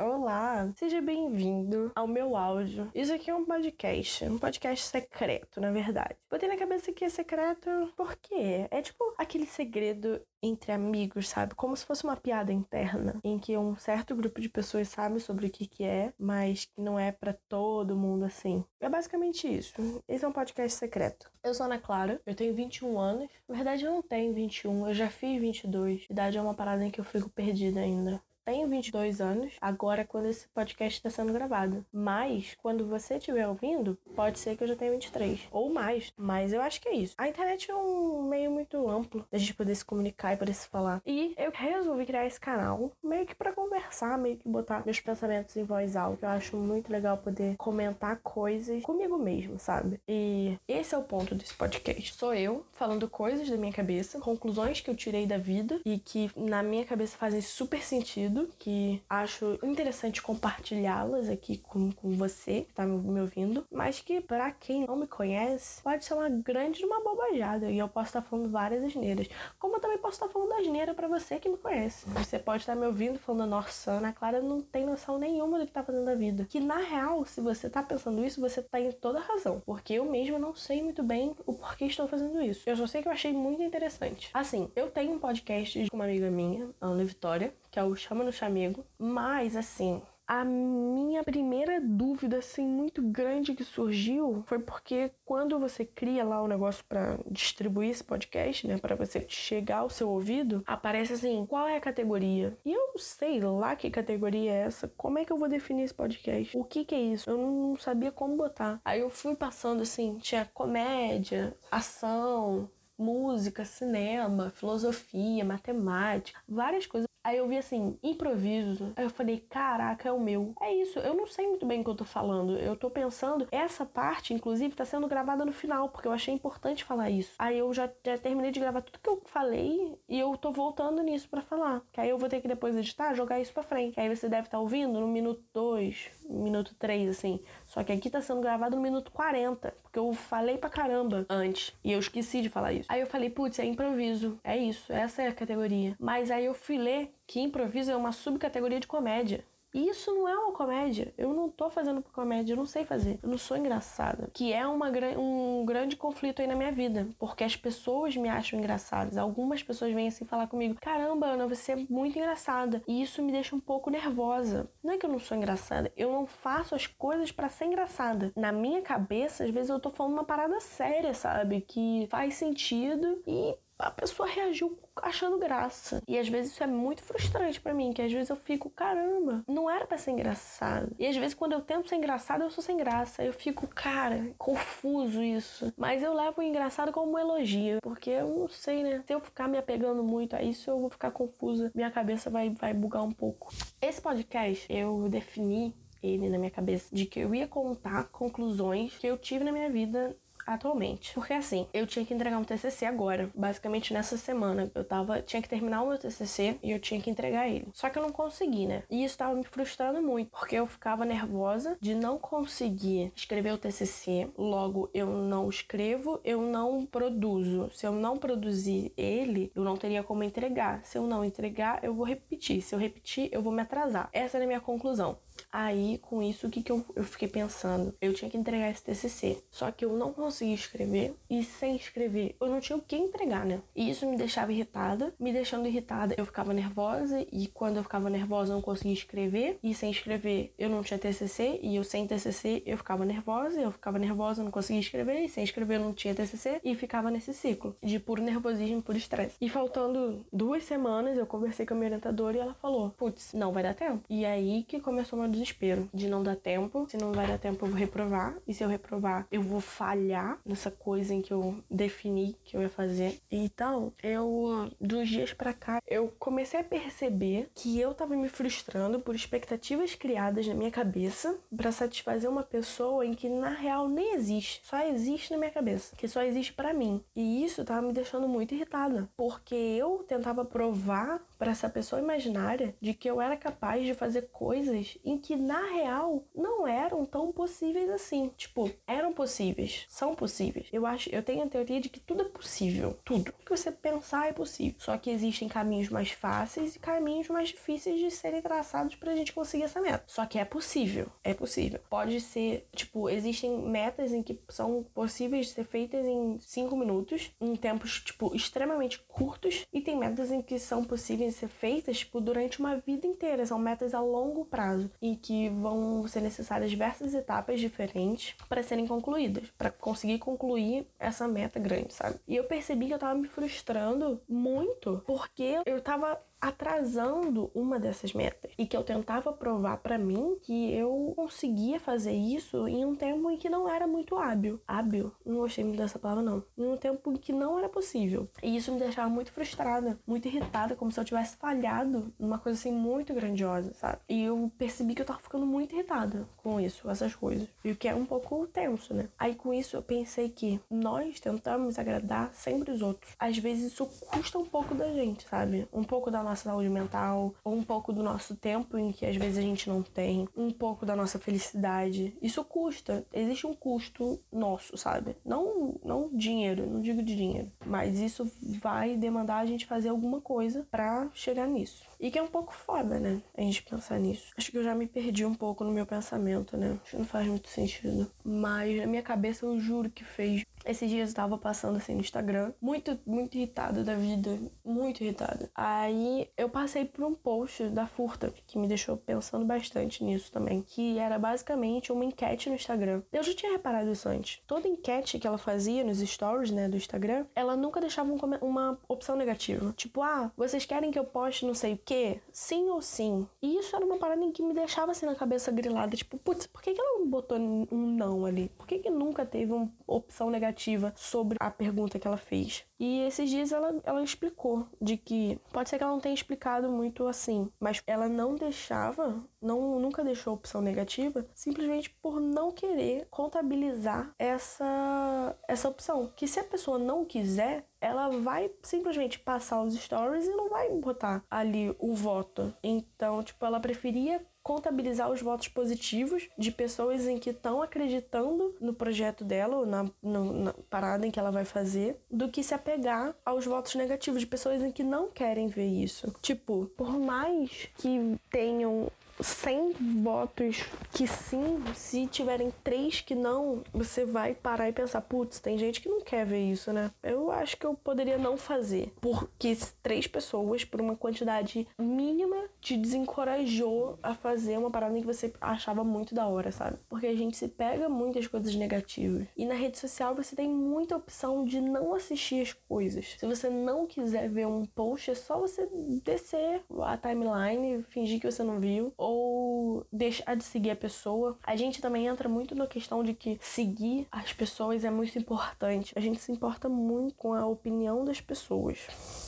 Olá, seja bem-vindo ao meu áudio. Isso aqui é um podcast, um podcast secreto, na verdade. Botei na cabeça que é secreto porque é tipo aquele segredo entre amigos, sabe? Como se fosse uma piada interna, em que um certo grupo de pessoas sabe sobre o que que é, mas que não é para todo mundo assim. É basicamente isso. Esse é um podcast secreto. Eu sou Ana Clara, eu tenho 21 anos. Na verdade, eu não tenho 21, eu já fiz 22. Idade é uma parada em que eu fico perdida ainda tenho 22 anos agora quando esse podcast está sendo gravado. Mas quando você estiver ouvindo, pode ser que eu já tenha 23 ou mais. Mas eu acho que é isso. A internet é um meio muito amplo da gente poder se comunicar e poder se falar. E eu resolvi criar esse canal meio que para conversar, meio que botar meus pensamentos em voz alta. Eu acho muito legal poder comentar coisas comigo mesmo, sabe? E esse é o ponto desse podcast. Sou eu falando coisas da minha cabeça, conclusões que eu tirei da vida e que na minha cabeça fazem super sentido que acho interessante compartilhá-las aqui com, com você que tá me ouvindo, mas que para quem não me conhece, pode ser uma grande uma bobajada e eu posso estar falando várias asneiras. Como eu também posso estar falando asneira para você que me conhece. Você pode estar me ouvindo falando, nossa, Ana Clara não tem noção nenhuma do que tá fazendo da vida. Que na real, se você tá pensando isso, você tá em toda razão. Porque eu mesma não sei muito bem o porquê estou fazendo isso. Eu só sei que eu achei muito interessante. Assim, eu tenho um podcast com uma amiga minha, Ana Vitória, que é o Chama no Chamego. Mas, assim, a minha primeira dúvida, assim, muito grande que surgiu foi porque quando você cria lá o negócio para distribuir esse podcast, né, para você chegar ao seu ouvido, aparece assim, qual é a categoria? E eu sei lá que categoria é essa, como é que eu vou definir esse podcast? O que que é isso? Eu não sabia como botar. Aí eu fui passando assim, tinha comédia, ação, música, cinema, filosofia, matemática, várias coisas. Aí eu vi assim, improviso. Aí eu falei, caraca, é o meu. É isso, eu não sei muito bem o que eu tô falando. Eu tô pensando, essa parte, inclusive, tá sendo gravada no final, porque eu achei importante falar isso. Aí eu já, já terminei de gravar tudo que eu falei e eu tô voltando nisso para falar. Que aí eu vou ter que depois editar, jogar isso pra frente. Que aí você deve estar tá ouvindo no minuto 2, minuto 3, assim. Só que aqui tá sendo gravado no minuto 40, porque eu falei pra caramba antes. E eu esqueci de falar isso. Aí eu falei, putz, é improviso. É isso, essa é a categoria. Mas aí eu fui que improviso é uma subcategoria de comédia. E isso não é uma comédia. Eu não tô fazendo comédia, eu não sei fazer. Eu não sou engraçada. Que é uma, um grande conflito aí na minha vida. Porque as pessoas me acham engraçadas. Algumas pessoas vêm assim falar comigo: Caramba, Ana, você é muito engraçada. E isso me deixa um pouco nervosa. Não é que eu não sou engraçada, eu não faço as coisas para ser engraçada. Na minha cabeça, às vezes eu tô falando uma parada séria, sabe? Que faz sentido e a pessoa reagiu achando graça. E às vezes isso é muito frustrante para mim, que às vezes eu fico, caramba, não era para ser engraçado. E às vezes quando eu tento ser engraçado, eu sou sem graça. Eu fico, cara, confuso isso. Mas eu levo o engraçado como um elogio, porque eu não sei, né? Se eu ficar me apegando muito a isso, eu vou ficar confusa. Minha cabeça vai, vai bugar um pouco. Esse podcast eu defini ele na minha cabeça de que eu ia contar conclusões que eu tive na minha vida atualmente. Porque assim, eu tinha que entregar um TCC agora, basicamente nessa semana. Eu tava, tinha que terminar o meu TCC e eu tinha que entregar ele. Só que eu não consegui, né? E isso tava me frustrando muito, porque eu ficava nervosa de não conseguir escrever o TCC. Logo, eu não escrevo, eu não produzo. Se eu não produzir ele, eu não teria como entregar. Se eu não entregar, eu vou repetir. Se eu repetir, eu vou me atrasar. Essa era a minha conclusão. Aí, com isso, o que, que eu, eu fiquei pensando? Eu tinha que entregar esse TCC. Só que eu não conseguia escrever. E sem escrever, eu não tinha o que entregar, né? E isso me deixava irritada. Me deixando irritada, eu ficava nervosa. E quando eu ficava nervosa, eu não conseguia escrever. E sem escrever, eu não tinha TCC. E eu sem TCC, eu ficava nervosa. Eu ficava nervosa, eu não conseguia escrever. E sem escrever, eu não tinha TCC. E ficava nesse ciclo de puro nervosismo, puro estresse. E faltando duas semanas, eu conversei com a minha orientadora e ela falou: Putz, não vai dar tempo. E aí que começou uma desespero de não dar tempo. Se não vai dar tempo, eu vou reprovar. E se eu reprovar, eu vou falhar nessa coisa em que eu defini que eu ia fazer. Então, eu, dos dias para cá, eu comecei a perceber que eu tava me frustrando por expectativas criadas na minha cabeça para satisfazer uma pessoa em que na real nem existe. Só existe na minha cabeça. Que só existe para mim. E isso tava me deixando muito irritada. Porque eu tentava provar para essa pessoa imaginária de que eu era capaz de fazer coisas em que na real não eram tão possíveis assim. Tipo, eram possíveis, são possíveis. Eu acho, eu tenho a teoria de que tudo é possível, tudo. O que você pensar é possível. Só que existem caminhos mais fáceis e caminhos mais difíceis de serem traçados pra gente conseguir essa meta. Só que é possível, é possível. Pode ser, tipo, existem metas em que são possíveis de ser feitas em 5 minutos, em tempos, tipo, extremamente curtos, e tem metas em que são possíveis de ser feitas, tipo, durante uma vida inteira. São metas a longo prazo, em que vão ser necessárias diversas etapas diferentes para serem concluídas, para conseguir concluir essa meta grande, sabe? E eu percebi que eu tava me frustrando muito porque eu tava atrasando uma dessas metas e que eu tentava provar para mim que eu conseguia fazer isso em um tempo em que não era muito hábil. Hábil? Não gostei muito dessa palavra não. Em um tempo em que não era possível. E isso me deixava muito frustrada, muito irritada, como se eu tivesse falhado numa coisa assim muito grandiosa, sabe? E eu percebi que eu tava ficando muito irritada com isso, essas coisas. E o que é um pouco tenso, né? Aí com isso eu pensei que nós tentamos agradar sempre os outros. Às vezes isso custa um pouco da gente, sabe? Um pouco da nossa saúde mental, ou um pouco do nosso tempo em que às vezes a gente não tem, um pouco da nossa felicidade. Isso custa. Existe um custo nosso, sabe? Não, não dinheiro, não digo de dinheiro, mas isso vai demandar a gente fazer alguma coisa para chegar nisso. E que é um pouco foda, né? A gente pensar nisso. Acho que eu já me perdi um pouco no meu pensamento, né? Acho que não faz muito sentido. Mas na minha cabeça eu juro que fez. Esses dias eu tava passando assim no Instagram, muito, muito irritada da vida, muito irritada. Aí eu passei por um post da Furta, que me deixou pensando bastante nisso também, que era basicamente uma enquete no Instagram. Eu já tinha reparado isso antes. Toda enquete que ela fazia nos stories, né, do Instagram, ela nunca deixava um, uma opção negativa. Tipo, ah, vocês querem que eu poste não sei o quê? Sim ou sim? E isso era uma parada que me deixava assim na cabeça grilada, tipo, putz, por que, que ela não botou um não ali? Por que, que nunca teve uma opção negativa sobre a pergunta que ela fez? E esses dias ela, ela explicou de que pode ser que ela não tenha explicado muito assim, mas ela não deixava, não nunca deixou opção negativa, simplesmente por não querer contabilizar essa essa opção. Que se a pessoa não quiser, ela vai simplesmente passar os stories e não vai botar ali o voto. Então, tipo, ela preferia contabilizar os votos positivos de pessoas em que estão acreditando no projeto dela ou na, no, na, parada em que ela vai fazer, do que se apegar aos votos negativos de pessoas em que não querem ver isso. Tipo, por mais que tenham 100 votos que sim, se tiverem três que não, você vai parar e pensar, putz, tem gente que não quer ver isso, né? Eu acho que eu poderia não fazer, porque três pessoas, por uma quantidade mínima, te desencorajou a fazer uma parada que você achava muito da hora, sabe? Porque a gente se pega muitas coisas negativas. E na rede social você tem muita opção de não assistir as coisas. Se você não quiser ver um post, é só você descer a timeline, fingir que você não viu, ou deixar de seguir a pessoa. A gente também entra muito na questão de que seguir as pessoas é muito importante. A gente se importa muito com a opinião das pessoas.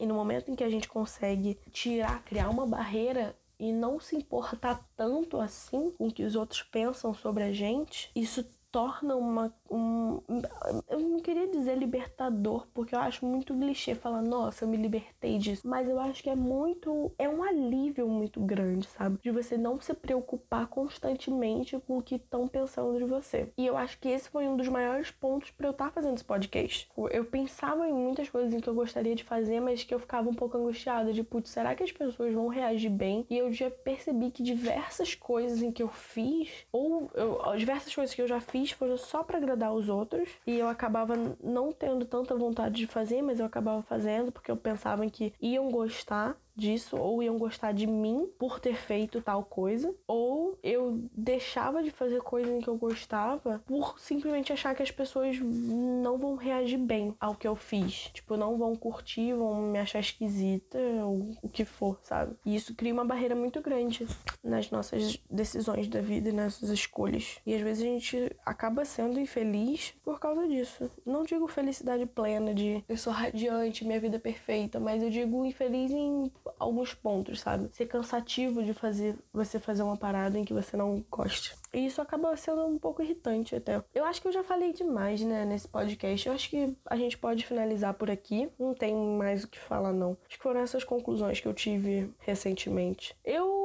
E no momento em que a gente consegue tirar, criar uma barreira e não se importar tanto assim com o que os outros pensam sobre a gente, isso torna uma um, eu não queria dizer libertador, porque eu acho muito clichê falar, nossa, eu me libertei disso. Mas eu acho que é muito. É um alívio muito grande, sabe? De você não se preocupar constantemente com o que estão pensando de você. E eu acho que esse foi um dos maiores pontos para eu estar tá fazendo esse podcast. Eu pensava em muitas coisas em que eu gostaria de fazer, mas que eu ficava um pouco angustiada, de putz, será que as pessoas vão reagir bem? E eu já percebi que diversas coisas em que eu fiz, ou eu, diversas coisas que eu já fiz foram só para agradar os outros. E eu acabava não tendo tanta vontade de fazer, mas eu acabava fazendo porque eu pensava que iam gostar disso, ou iam gostar de mim por ter feito tal coisa, ou eu deixava de fazer coisas em que eu gostava por simplesmente achar que as pessoas não vão reagir bem ao que eu fiz. Tipo, não vão curtir, vão me achar esquisita, ou o que for, sabe? E isso cria uma barreira muito grande nas nossas decisões da vida e nas nossas escolhas. E às vezes a gente acaba sendo infeliz por causa disso. Não digo felicidade plena de eu sou radiante, minha vida é perfeita, mas eu digo infeliz em alguns pontos, sabe? Ser cansativo de fazer você fazer uma parada em que você não goste. E isso acaba sendo um pouco irritante até. Eu acho que eu já falei demais, né, nesse podcast. Eu acho que a gente pode finalizar por aqui. Não tem mais o que falar, não. Acho que foram essas conclusões que eu tive recentemente. Eu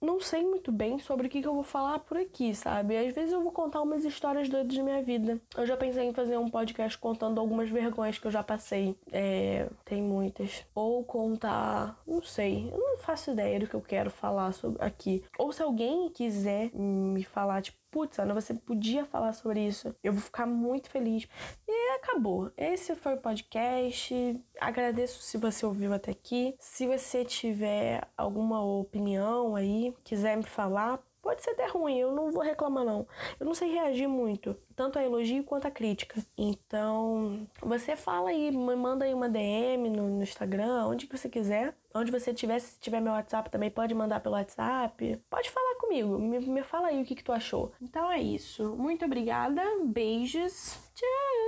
não sei muito bem sobre o que, que eu vou falar por aqui, sabe? Às vezes eu vou contar umas histórias doidas da minha vida. Eu já pensei em fazer um podcast contando algumas vergonhas que eu já passei. É, tem muitas. Ou contar, não sei, eu não faço ideia do que eu quero falar sobre aqui. Ou se alguém quiser me falar, tipo, putz, Ana, você podia falar sobre isso. Eu vou ficar muito feliz. Acabou. Esse foi o podcast. Agradeço se você ouviu até aqui. Se você tiver alguma opinião aí, quiser me falar, Pode ser até ruim, eu não vou reclamar não. Eu não sei reagir muito, tanto a elogio quanto a crítica. Então, você fala aí, me manda aí uma DM no, no Instagram, onde que você quiser. Onde você tiver, se tiver meu WhatsApp também, pode mandar pelo WhatsApp. Pode falar comigo, me, me fala aí o que, que tu achou. Então é isso. Muito obrigada, beijos, tchau!